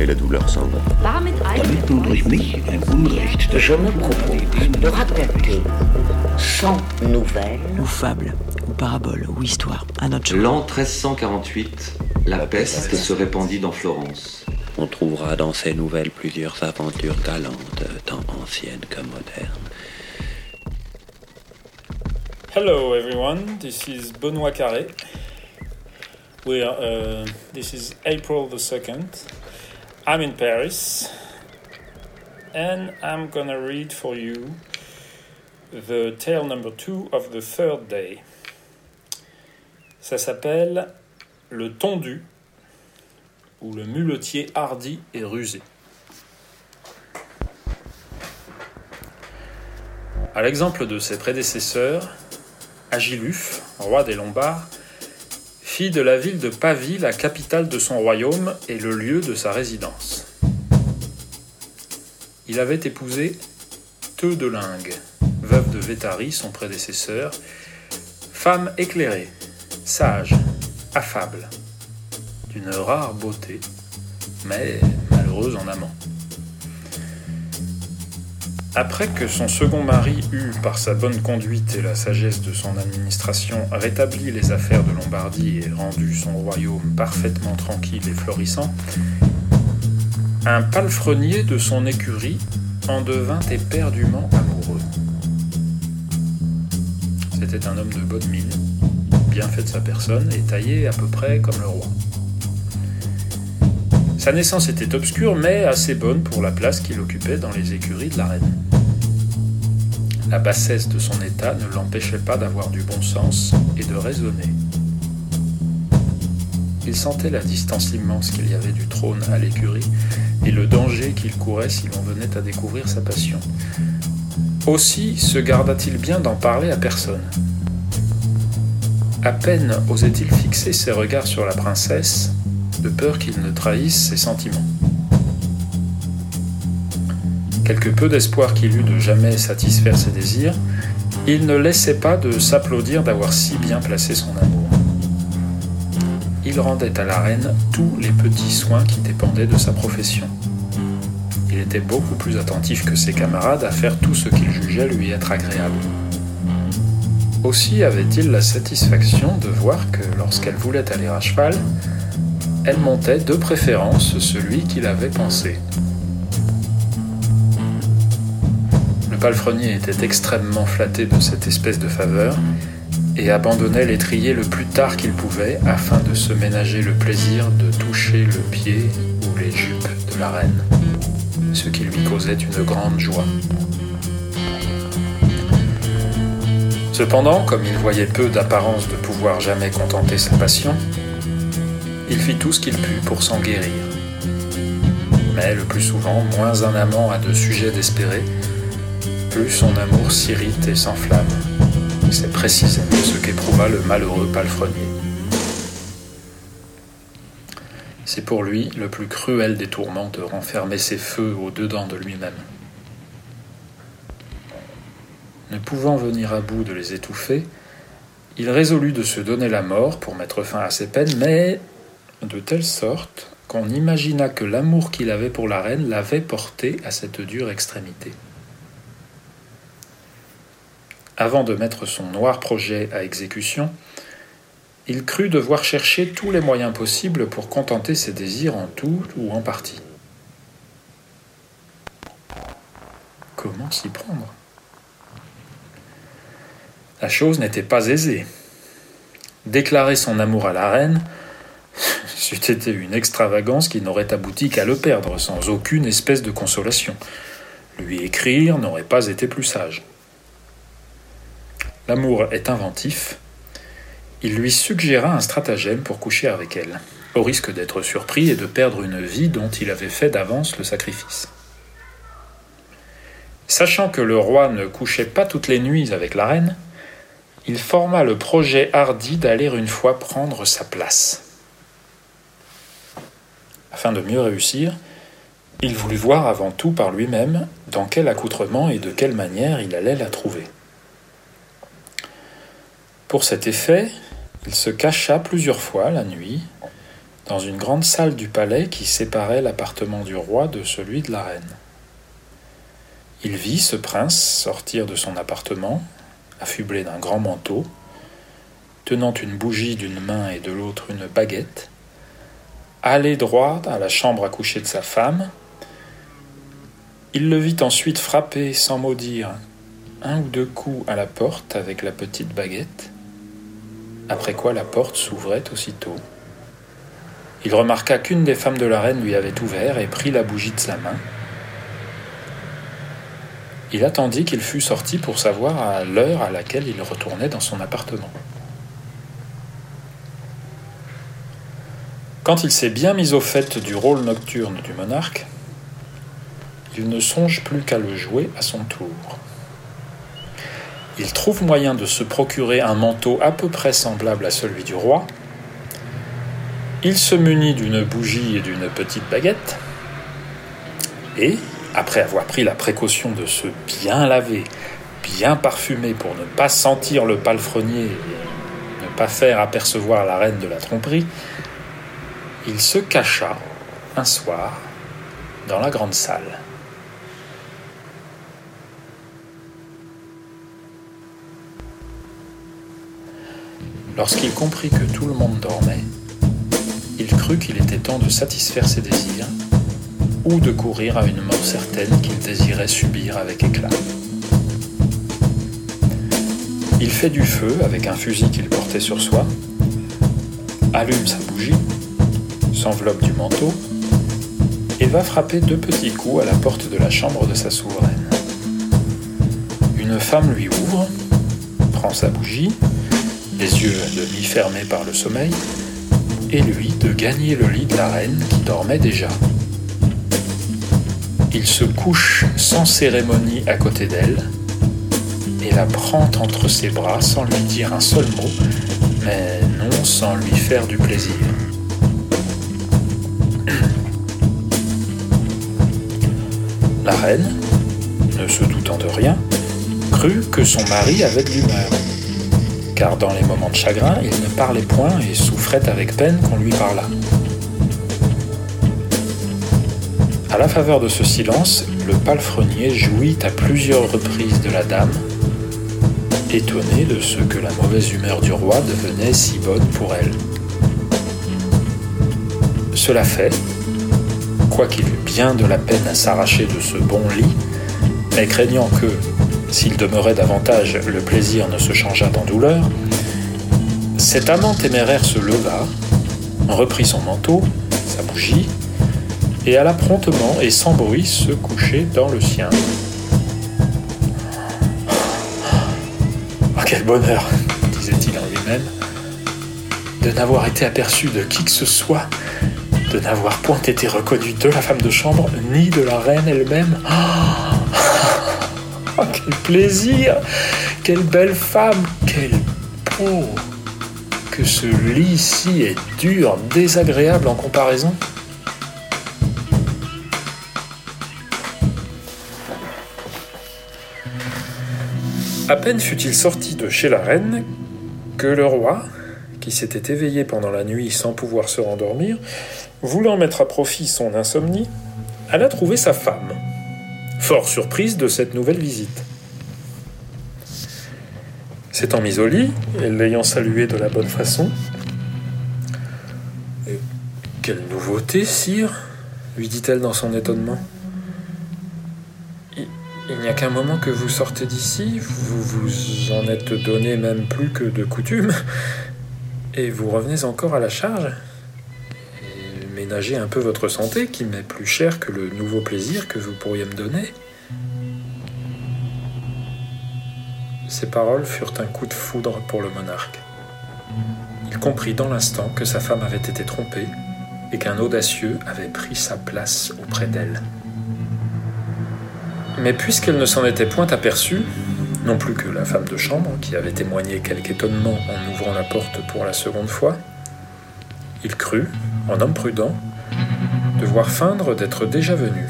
et la douleur s'en va. Damit Damit nun durch mich ein Unrecht Je me propose de raconter sans nouvelles ou fable, ou parabole, ou histoire, à notre. L'an 1348, la peste se répandit dans Florence. On trouvera dans ces nouvelles plusieurs aventures galantes, tant anciennes que modernes. Hello everyone, this is Benoît Carré. We are, uh, this is April the 2nd. I'm in Paris and I'm gonna read for you the tale number two of the third day. Ça s'appelle Le tondu ou le muletier hardi et rusé. À l'exemple de ses prédécesseurs, Agiluf, roi des Lombards, de la ville de Pavie la capitale de son royaume et le lieu de sa résidence. Il avait épousé Theudelingue, veuve de Vétari, son prédécesseur, femme éclairée, sage, affable, d'une rare beauté, mais malheureuse en amant. Après que son second mari eut, par sa bonne conduite et la sagesse de son administration, rétabli les affaires de Lombardie et rendu son royaume parfaitement tranquille et florissant, un palefrenier de son écurie en devint éperdument amoureux. C'était un homme de bonne mine, bien fait de sa personne et taillé à peu près comme le roi. Sa naissance était obscure, mais assez bonne pour la place qu'il occupait dans les écuries de la reine. La bassesse de son état ne l'empêchait pas d'avoir du bon sens et de raisonner. Il sentait la distance immense qu'il y avait du trône à l'écurie et le danger qu'il courait si l'on venait à découvrir sa passion. Aussi se garda-t-il bien d'en parler à personne. À peine osait-il fixer ses regards sur la princesse, de peur qu'il ne trahisse ses sentiments. Quelque peu d'espoir qu'il eût de jamais satisfaire ses désirs, il ne laissait pas de s'applaudir d'avoir si bien placé son amour. Il rendait à la reine tous les petits soins qui dépendaient de sa profession. Il était beaucoup plus attentif que ses camarades à faire tout ce qu'il jugeait lui être agréable. Aussi avait-il la satisfaction de voir que lorsqu'elle voulait aller à cheval, elle montait de préférence celui qu'il avait pensé. Le palefrenier était extrêmement flatté de cette espèce de faveur et abandonnait l'étrier le plus tard qu'il pouvait afin de se ménager le plaisir de toucher le pied ou les jupes de la reine, ce qui lui causait une grande joie. Cependant, comme il voyait peu d'apparence de pouvoir jamais contenter sa passion, il fit tout ce qu'il put pour s'en guérir. Mais le plus souvent, moins un amant a de sujets d'espérer, plus son amour s'irrite et s'enflamme. C'est précisément ce qu'éprouva le malheureux palefrenier. C'est pour lui le plus cruel des tourments de renfermer ses feux au-dedans de lui-même. Ne pouvant venir à bout de les étouffer, il résolut de se donner la mort pour mettre fin à ses peines, mais de telle sorte qu'on imagina que l'amour qu'il avait pour la reine l'avait porté à cette dure extrémité. Avant de mettre son noir projet à exécution, il crut devoir chercher tous les moyens possibles pour contenter ses désirs en tout ou en partie. Comment s'y prendre? La chose n'était pas aisée. Déclarer son amour à la reine, c'eût été une extravagance qui n'aurait abouti qu'à le perdre sans aucune espèce de consolation. Lui écrire n'aurait pas été plus sage. L'amour est inventif. Il lui suggéra un stratagème pour coucher avec elle. au risque d'être surpris et de perdre une vie dont il avait fait d'avance le sacrifice. Sachant que le roi ne couchait pas toutes les nuits avec la reine, il forma le projet hardi d'aller une fois prendre sa place. Afin de mieux réussir, il voulut voir avant tout par lui-même dans quel accoutrement et de quelle manière il allait la trouver. Pour cet effet, il se cacha plusieurs fois la nuit dans une grande salle du palais qui séparait l'appartement du roi de celui de la reine. Il vit ce prince sortir de son appartement, affublé d'un grand manteau, tenant une bougie d'une main et de l'autre une baguette, aller droit à la chambre à coucher de sa femme. Il le vit ensuite frapper sans mot dire un ou deux coups à la porte avec la petite baguette, après quoi la porte s'ouvrait aussitôt. Il remarqua qu'une des femmes de la reine lui avait ouvert et pris la bougie de sa main. Il attendit qu'il fût sorti pour savoir à l'heure à laquelle il retournait dans son appartement. Quand il s'est bien mis au fait du rôle nocturne du monarque, il ne songe plus qu'à le jouer à son tour. Il trouve moyen de se procurer un manteau à peu près semblable à celui du roi, il se munit d'une bougie et d'une petite baguette, et, après avoir pris la précaution de se bien laver, bien parfumer pour ne pas sentir le palefrenier ne pas faire apercevoir la reine de la tromperie, il se cacha un soir dans la grande salle. Lorsqu'il comprit que tout le monde dormait, il crut qu'il était temps de satisfaire ses désirs ou de courir à une mort certaine qu'il désirait subir avec éclat. Il fait du feu avec un fusil qu'il portait sur soi, allume sa bougie, s'enveloppe du manteau et va frapper deux petits coups à la porte de la chambre de sa souveraine. Une femme lui ouvre, prend sa bougie, les yeux à demi fermés par le sommeil, et lui de gagner le lit de la reine qui dormait déjà. Il se couche sans cérémonie à côté d'elle et la prend entre ses bras sans lui dire un seul mot, mais non sans lui faire du plaisir. La reine, ne se doutant de rien, crut que son mari avait de l'humeur car dans les moments de chagrin, il ne parlait point et souffrait avec peine qu'on lui parlât. À la faveur de ce silence, le palefrenier jouit à plusieurs reprises de la dame, étonné de ce que la mauvaise humeur du roi devenait si bonne pour elle. Cela fait, quoiqu'il eût bien de la peine à s'arracher de ce bon lit, mais craignant que, s'il demeurait davantage, le plaisir ne se changeât en douleur, cet amant téméraire se leva, reprit son manteau, sa bougie, et alla promptement et sans bruit se coucher dans le sien. Oh, quel bonheur, disait-il en lui-même, de n'avoir été aperçu de qui que ce soit, de n'avoir point été reconnu de la femme de chambre, ni de la reine elle-même. Oh, quel plaisir! Quelle belle femme! Quelle peau Que ce lit-ci est dur, désagréable en comparaison. À peine fut-il sorti de chez la reine que le roi, qui s'était éveillé pendant la nuit sans pouvoir se rendormir, voulant mettre à profit son insomnie, alla trouver sa femme, fort surprise de cette nouvelle visite. S'étant mise au lit, et l'ayant salué de la bonne façon, Quelle nouveauté, sire lui dit-elle dans son étonnement. Il n'y a qu'un moment que vous sortez d'ici, vous vous en êtes donné même plus que de coutume, et vous revenez encore à la charge? Ménagez un peu votre santé, qui m'est plus cher que le nouveau plaisir que vous pourriez me donner. Ces paroles furent un coup de foudre pour le monarque. il comprit dans l'instant que sa femme avait été trompée et qu'un audacieux avait pris sa place auprès d'elle. Mais puisqu'elle ne s'en était point aperçue, non plus que la femme de chambre, qui avait témoigné quelque étonnement en ouvrant la porte pour la seconde fois, il crut, en homme prudent, devoir feindre d'être déjà venu.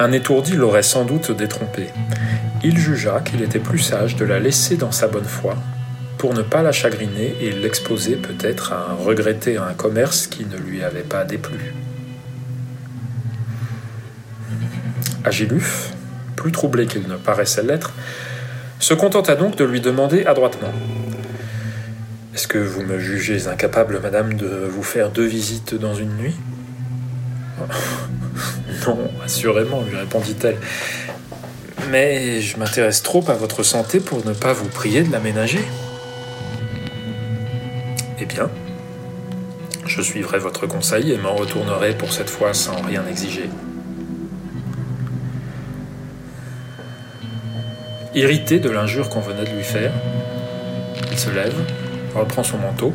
Un étourdi l'aurait sans doute détrompé. Il jugea qu'il était plus sage de la laisser dans sa bonne foi, pour ne pas la chagriner et l'exposer peut-être à regretter un commerce qui ne lui avait pas déplu. Agiluf, plus troublé qu'il ne paraissait l'être, se contenta donc de lui demander adroitement Est-ce que vous me jugez incapable, madame, de vous faire deux visites dans une nuit? Non, assurément, lui répondit-elle. Mais je m'intéresse trop à votre santé pour ne pas vous prier de l'aménager. Eh bien, je suivrai votre conseil et m'en retournerai pour cette fois sans rien exiger. Irrité de l'injure qu'on venait de lui faire, il se lève, reprend son manteau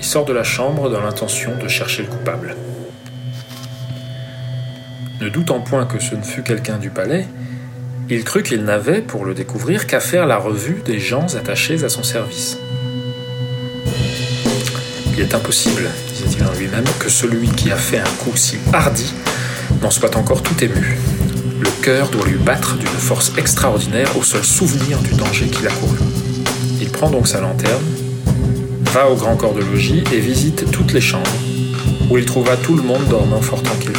et sort de la chambre dans l'intention de chercher le coupable. Ne doutant point que ce ne fût quelqu'un du palais, il crut qu'il n'avait, pour le découvrir, qu'à faire la revue des gens attachés à son service. Il est impossible, disait-il en lui-même, que celui qui a fait un coup si hardi n'en soit encore tout ému. Le cœur doit lui battre d'une force extraordinaire au seul souvenir du danger qu'il a couru. Il prend donc sa lanterne, va au grand corps de logis et visite toutes les chambres, où il trouva tout le monde dormant fort tranquillement.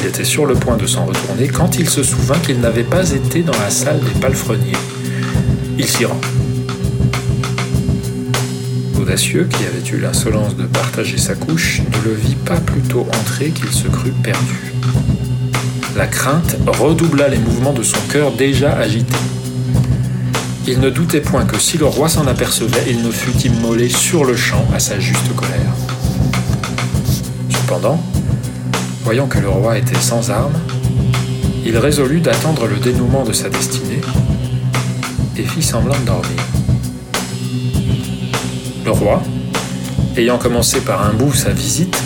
Il était sur le point de s'en retourner quand il se souvint qu'il n'avait pas été dans la salle des palefreniers. Il s'y rend. L'audacieux, qui avait eu l'insolence de partager sa couche, ne le vit pas plutôt entrer qu'il se crut perdu. La crainte redoubla les mouvements de son cœur déjà agité. Il ne doutait point que si le roi s'en apercevait, il ne fût immolé sur le champ à sa juste colère. Cependant, voyant que le roi était sans armes, il résolut d'attendre le dénouement de sa destinée et fit semblant de dormir. Le roi, ayant commencé par un bout sa visite,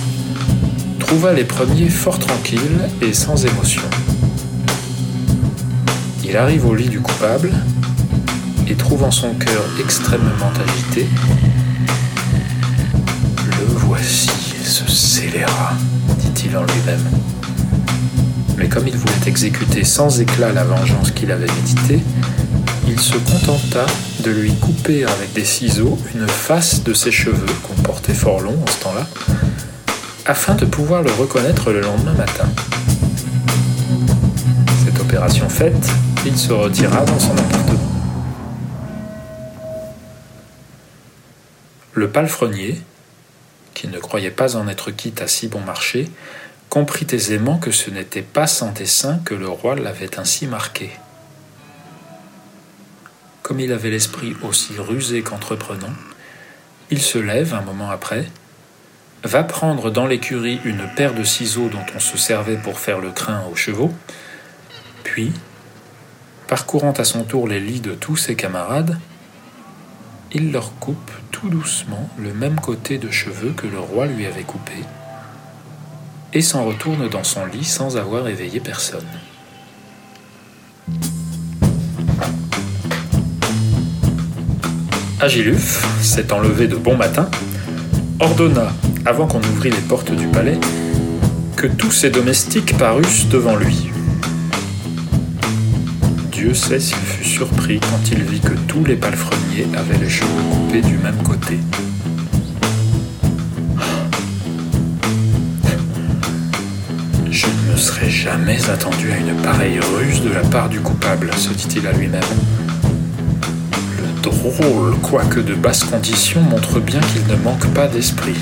trouva les premiers fort tranquilles et sans émotion. Il arrive au lit du coupable et trouvant son cœur extrêmement agité, le voici ce scélérat, dit-il en lui-même. Mais comme il voulait exécuter sans éclat la vengeance qu'il avait méditée, il se contenta de lui couper avec des ciseaux une face de ses cheveux qu'on portait fort longs en ce temps-là, afin de pouvoir le reconnaître le lendemain matin. Cette opération faite, il se retira dans son appartement. Le palefrenier, qui ne croyait pas en être quitte à si bon marché, comprit aisément que ce n'était pas sans dessein que le roi l'avait ainsi marqué. Comme il avait l'esprit aussi rusé qu'entreprenant, il se lève un moment après, va prendre dans l'écurie une paire de ciseaux dont on se servait pour faire le crin aux chevaux, puis, parcourant à son tour les lits de tous ses camarades, il leur coupe tout doucement le même côté de cheveux que le roi lui avait coupé, et s'en retourne dans son lit sans avoir éveillé personne. Agiluf, s'étant levé de bon matin, ordonna, avant qu'on ouvrît les portes du palais, que tous ses domestiques parussent devant lui. Dieu sait s'il fut surpris quand il vit que tous les palefreniers avaient les cheveux coupés du même côté. Je ne me serais jamais attendu à une pareille ruse de la part du coupable, se dit-il à lui-même. Le drôle, quoique de basse condition, montre bien qu'il ne manque pas d'esprit.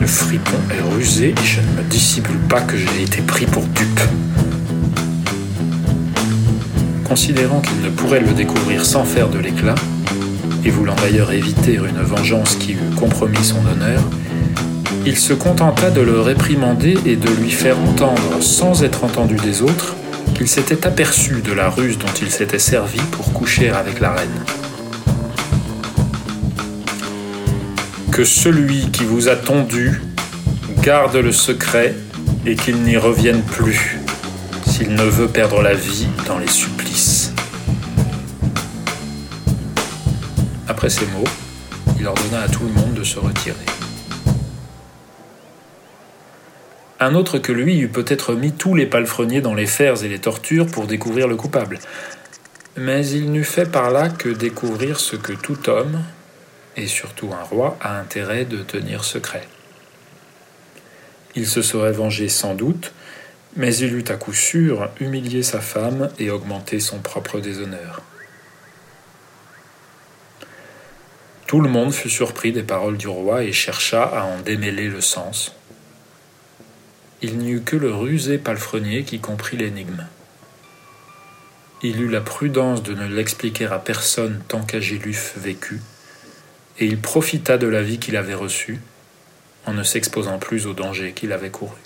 Le fripon est rusé et je ne me dissimule pas que j'ai été pris pour dupe. Considérant qu'il ne pourrait le découvrir sans faire de l'éclat, et voulant d'ailleurs éviter une vengeance qui eût compromis son honneur, il se contenta de le réprimander et de lui faire entendre, sans être entendu des autres, qu'il s'était aperçu de la ruse dont il s'était servi pour coucher avec la reine. Que celui qui vous a tondu garde le secret et qu'il n'y revienne plus s'il ne veut perdre la vie dans les supplices. Après ces mots, il ordonna à tout le monde de se retirer. Un autre que lui eût peut-être mis tous les palefreniers dans les fers et les tortures pour découvrir le coupable. Mais il n'eût fait par là que découvrir ce que tout homme, et surtout un roi, a intérêt de tenir secret. Il se serait vengé sans doute, mais il eût à coup sûr humilié sa femme et augmenté son propre déshonneur. Tout le monde fut surpris des paroles du roi et chercha à en démêler le sens il n'y eut que le rusé palefrenier qui comprit l'énigme. Il eut la prudence de ne l'expliquer à personne tant qu'Agiluf vécut, et il profita de la vie qu'il avait reçue, en ne s'exposant plus au danger qu'il avait couru.